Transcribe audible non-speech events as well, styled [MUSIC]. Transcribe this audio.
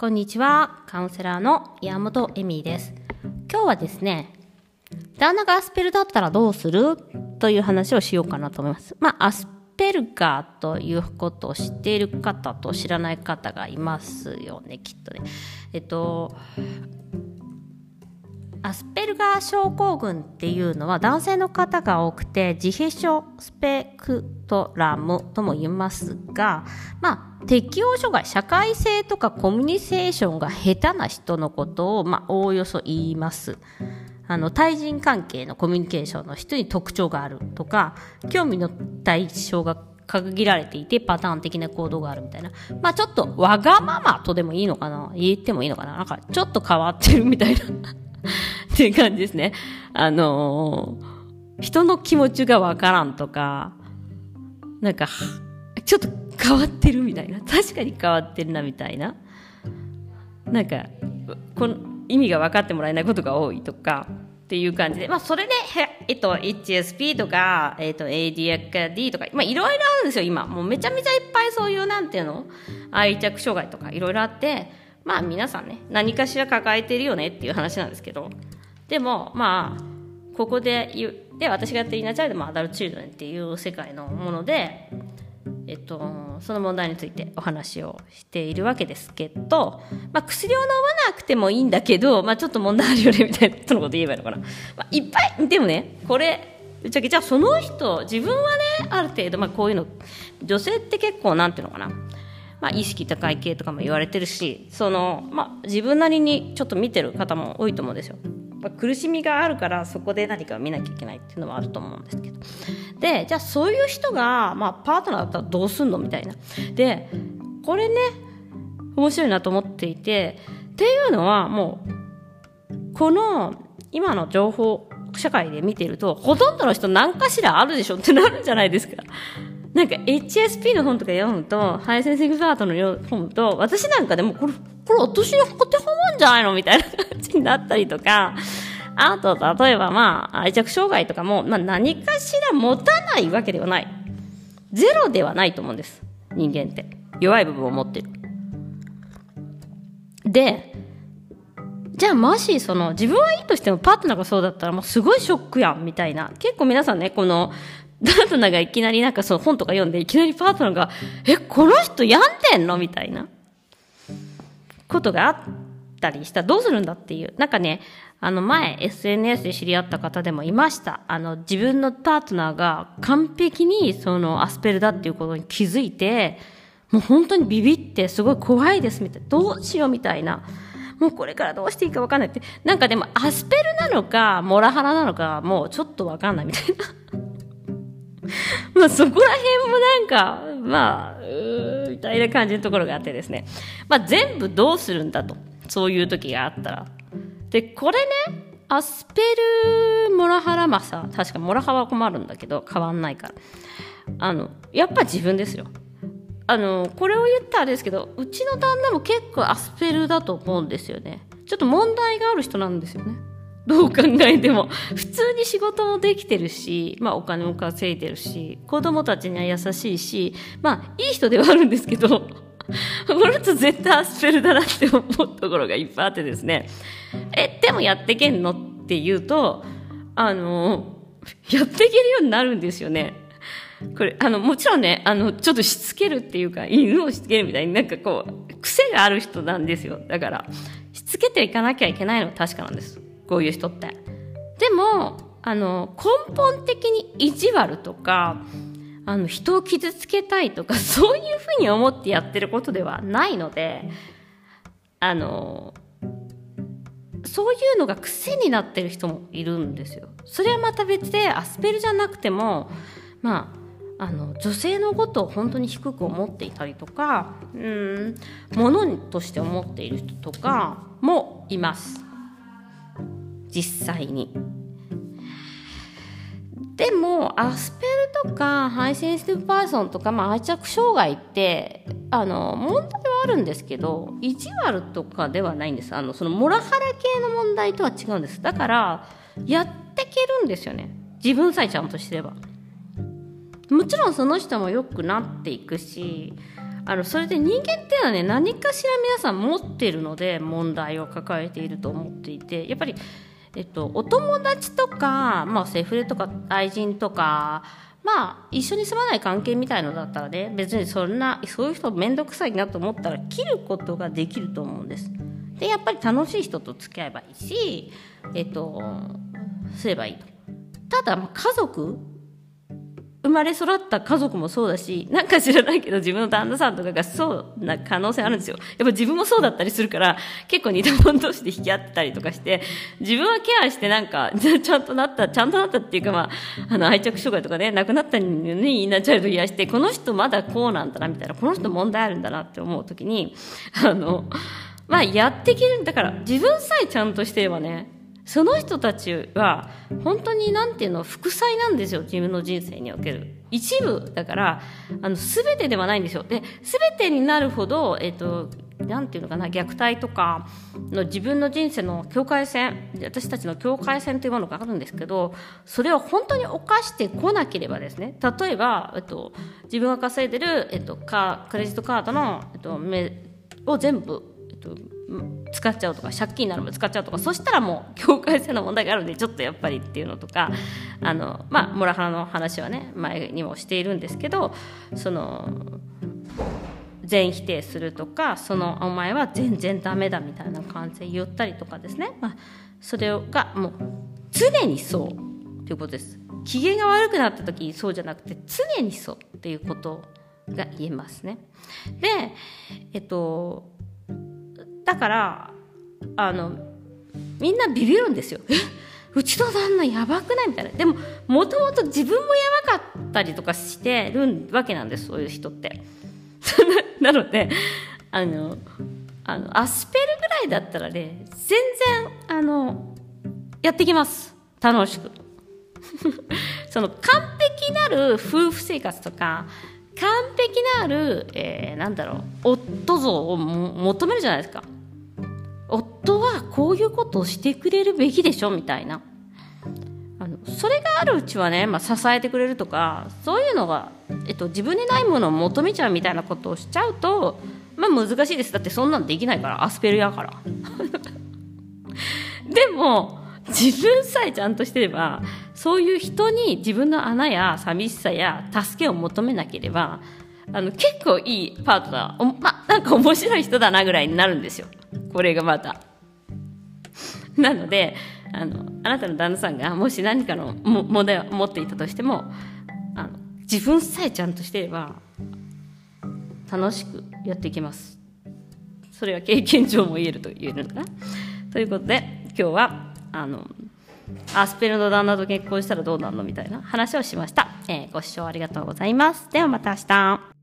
こんにちは。カウンセラーの山本恵美です。今日はですね、旦那がアスペルだったらどうする？という話をしようかなと思います。まあ、アスペルガーということを知っている方と知らない方がいますよね、きっとね。えっと、アスペルガー症候群っていうのは男性の方が多くて自閉症スペクトラムとも言いますが、まあ、適応障害、社会性とかコミュニケーションが下手な人のことを、まあ、おおよそ言います。あの、対人関係のコミュニケーションの人に特徴があるとか、興味の対象が限られていてパターン的な行動があるみたいな。まあちょっとわがままとでもいいのかな？言ってもいいのかな？なんかちょっと変わってるみたいな [LAUGHS] っていう感じですね。あのー、人の気持ちがわからんとか、なんか、ちょっと変わってるみたいな。確かに変わってるなみたいな。なんか、この意味が分かってもらえないことが多いとか、っていう感じで、まあ、それで、えっと、HSP とか、えっと、ADHD とか、まあ、いろいろあるんですよ、今。もうめちゃめちゃいっぱいそういう、なんていうの愛着障害とかいろいろあって、まあ皆さんね何かしら抱えてるよねっていう話なんですけど。でもまあここで言で私がやってるイナチャイルドもアダルトチルドレンっていう世界のものでえっと、その問題についてお話をしているわけですけど、まあ、薬を飲まなくてもいいんだけど、まあ、ちょっと問題あるよねみたいなことのこと言えばいいのかな、まあ、いっぱいでもねこれぶっちゃけじゃあその人自分はねある程度、まあ、こういうの女性って結構なんていうのかな。まあ、意識高い系とかも言われてるしその、まあ、自分なりにちょっと見てる方も多いと思うんですよ。ま、苦しみがあるからそこで何かを見なきゃいけないっていうのもあると思うんですけどでじゃあそういう人が、まあ、パートナーだったらどうすんのみたいなでこれね面白いなと思っていてっていうのはもうこの今の情報社会で見てるとほとんどの人何かしらあるでしょってなるんじゃないですか。なんか HSP の本とか読むと、ハイセンシングパートの本と、私なんかでもこれ、これ私に当てはまんじゃないのみたいな感じになったりとか、あと、例えばまあ、愛着障害とかも、まあ何かしら持たないわけではない。ゼロではないと思うんです。人間って。弱い部分を持ってる。で、じゃあもしその自分はいいとしてもパートナーがそうだったらもうすごいショックやんみたいな。結構皆さんね、このパートナーがいきなりなんかその本とか読んでいきなりパートナーが、え、この人病んでんの？みたいなことがあったりしたらどうするんだっていう。なんかね、あの前 SNS で知り合った方でもいました。あの自分のパートナーが完璧にそのアスペルだっていうことに気づいて、もう本当にビビってすごい怖いですみたいな。どうしようみたいな。もうこれからどうしていいか分かんないって。なんかでもアスペルなのか、モラハラなのか、もうちょっと分かんないみたいな。[LAUGHS] まあそこら辺もなんか、まあ、うみたいな感じのところがあってですね。まあ全部どうするんだと。そういう時があったら。で、これね、アスペルモラハラマサ、確かモラハは困るんだけど、変わんないから。あの、やっぱ自分ですよ。あの、これを言ったらあれですけど、うちの旦那も結構アスペルだと思うんですよね。ちょっと問題がある人なんですよね。どう考えても。普通に仕事もできてるし、まあお金も稼いでるし、子供たちには優しいし、まあいい人ではあるんですけど、この人絶対アスペルだなって思うところがいっぱいあってですね。え、でもやってけんのって言うと、あの、やっていけるようになるんですよね。これ、あの、もちろんね、あの、ちょっとしつけるっていうか、犬をしつけるみたいになんかこう、癖がある人なんですよ。だから、しつけていかなきゃいけないのは確かなんです。こういう人って。でも、あの、根本的に意地悪とか、あの、人を傷つけたいとか、[LAUGHS] そういうふうに思ってやってることではないので、あの、そういうのが癖になってる人もいるんですよ。それはまた別で、アスペルじゃなくても、まあ、あの女性のことを本当に低く思っていたりとかうんものとして思っている人とかもいます。実際に。でもアスペルとかハイセンシティブパーソンとか、まあ、愛着障害ってあの問題はあるんですけど意地悪とかではないんです。あのそのモラハラ系の問題とは違うんです。だからやってけるんですよね。自分さえちゃんとしてれば。もちろんその人も良くなっていくしあのそれで人間っていうのはね何かしら皆さん持ってるので問題を抱えていると思っていてやっぱり、えっと、お友達とか、まあ、セフレとか愛人とかまあ一緒に住まない関係みたいのだったらね別にそんなそういう人面倒くさいなと思ったら切ることができると思うんです。でやっぱり楽しい人と付き合えばいいしえっとすればいいと。ただま家族生まれ育った家族もそうだし、なんか知らないけど自分の旦那さんとかがそうな可能性あるんですよ。やっぱ自分もそうだったりするから、結構似た者同士で引き合ってたりとかして、自分はケアしてなんか、[LAUGHS] ちゃんとなった、ちゃんとなったっていうかまあ、あの愛着障害とかね、亡くなったのにインナーチャイルド癒して、この人まだこうなんだなみたいな、この人問題あるんだなって思う時に、あの、まあやっていけるんだから、自分さえちゃんとしてればね、その人たちは本当に何ていうの副菜なんですよ自分の人生における。一部だからあの全てではないんですよ。で全てになるほどえ、ー、となんていうのかな虐待とかの自分の人生の境界線私たちの境界線というものがあるんですけどそれを本当に犯してこなければですね例えば、えっと、自分が稼いでる、えっと、カクレジットカードの、えっと、目を全部、えっと、使っちゃうとか借金になるまで使っちゃうとかそしたらもう境界線の問題があるんでちょっとやっぱりっていうのとかあのまあモラハラの話はね前にもしているんですけどその全否定するとかそのお前は全然ダメだみたいな感じで言ったりとかですね、まあ、それがもう常にそうということです。機嫌が悪くなった時にそうじゃなくて常にそうっていうことが言えますね。でえっとだからあのみんなビビるんですよ。うちの旦那やばくない？みたいな。でも、もともと自分もやばかったりとかしてるわけなんです、そういう人って。[LAUGHS] なので、あの、あの、アスペルぐらいだったらね、全然、あの、やってきます。楽しく。[LAUGHS] その、完璧なる夫婦生活とか、完璧なる、えー、なんだろう、夫像を求めるじゃないですか。夫はこういうことをしてくれるべきでしょみたいな。あのそれがあるうちはね、まあ、支えてくれるとかそういうのが、えっと、自分にないものを求めちゃうみたいなことをしちゃうと、まあ、難しいです。だってそんなんできないからアスペルやから。[LAUGHS] でも自分さえちゃんとしてればそういう人に自分の穴や寂しさや助けを求めなければあの結構いいパートナーまなんか面白い人だなぐらいになるんですよ。これがまた。[LAUGHS] なのであのあなたの旦那さんがもし何かの問題を持っていたとしてもあの自分さえちゃんとしていれば楽しくやっていきます。それは経験上も言えると言えるのかな。ということで今日はあのアスペルの旦那と結婚したらどうなるのみたいな話をしました、えー、ご視聴ありがとうございます。ではまた明日。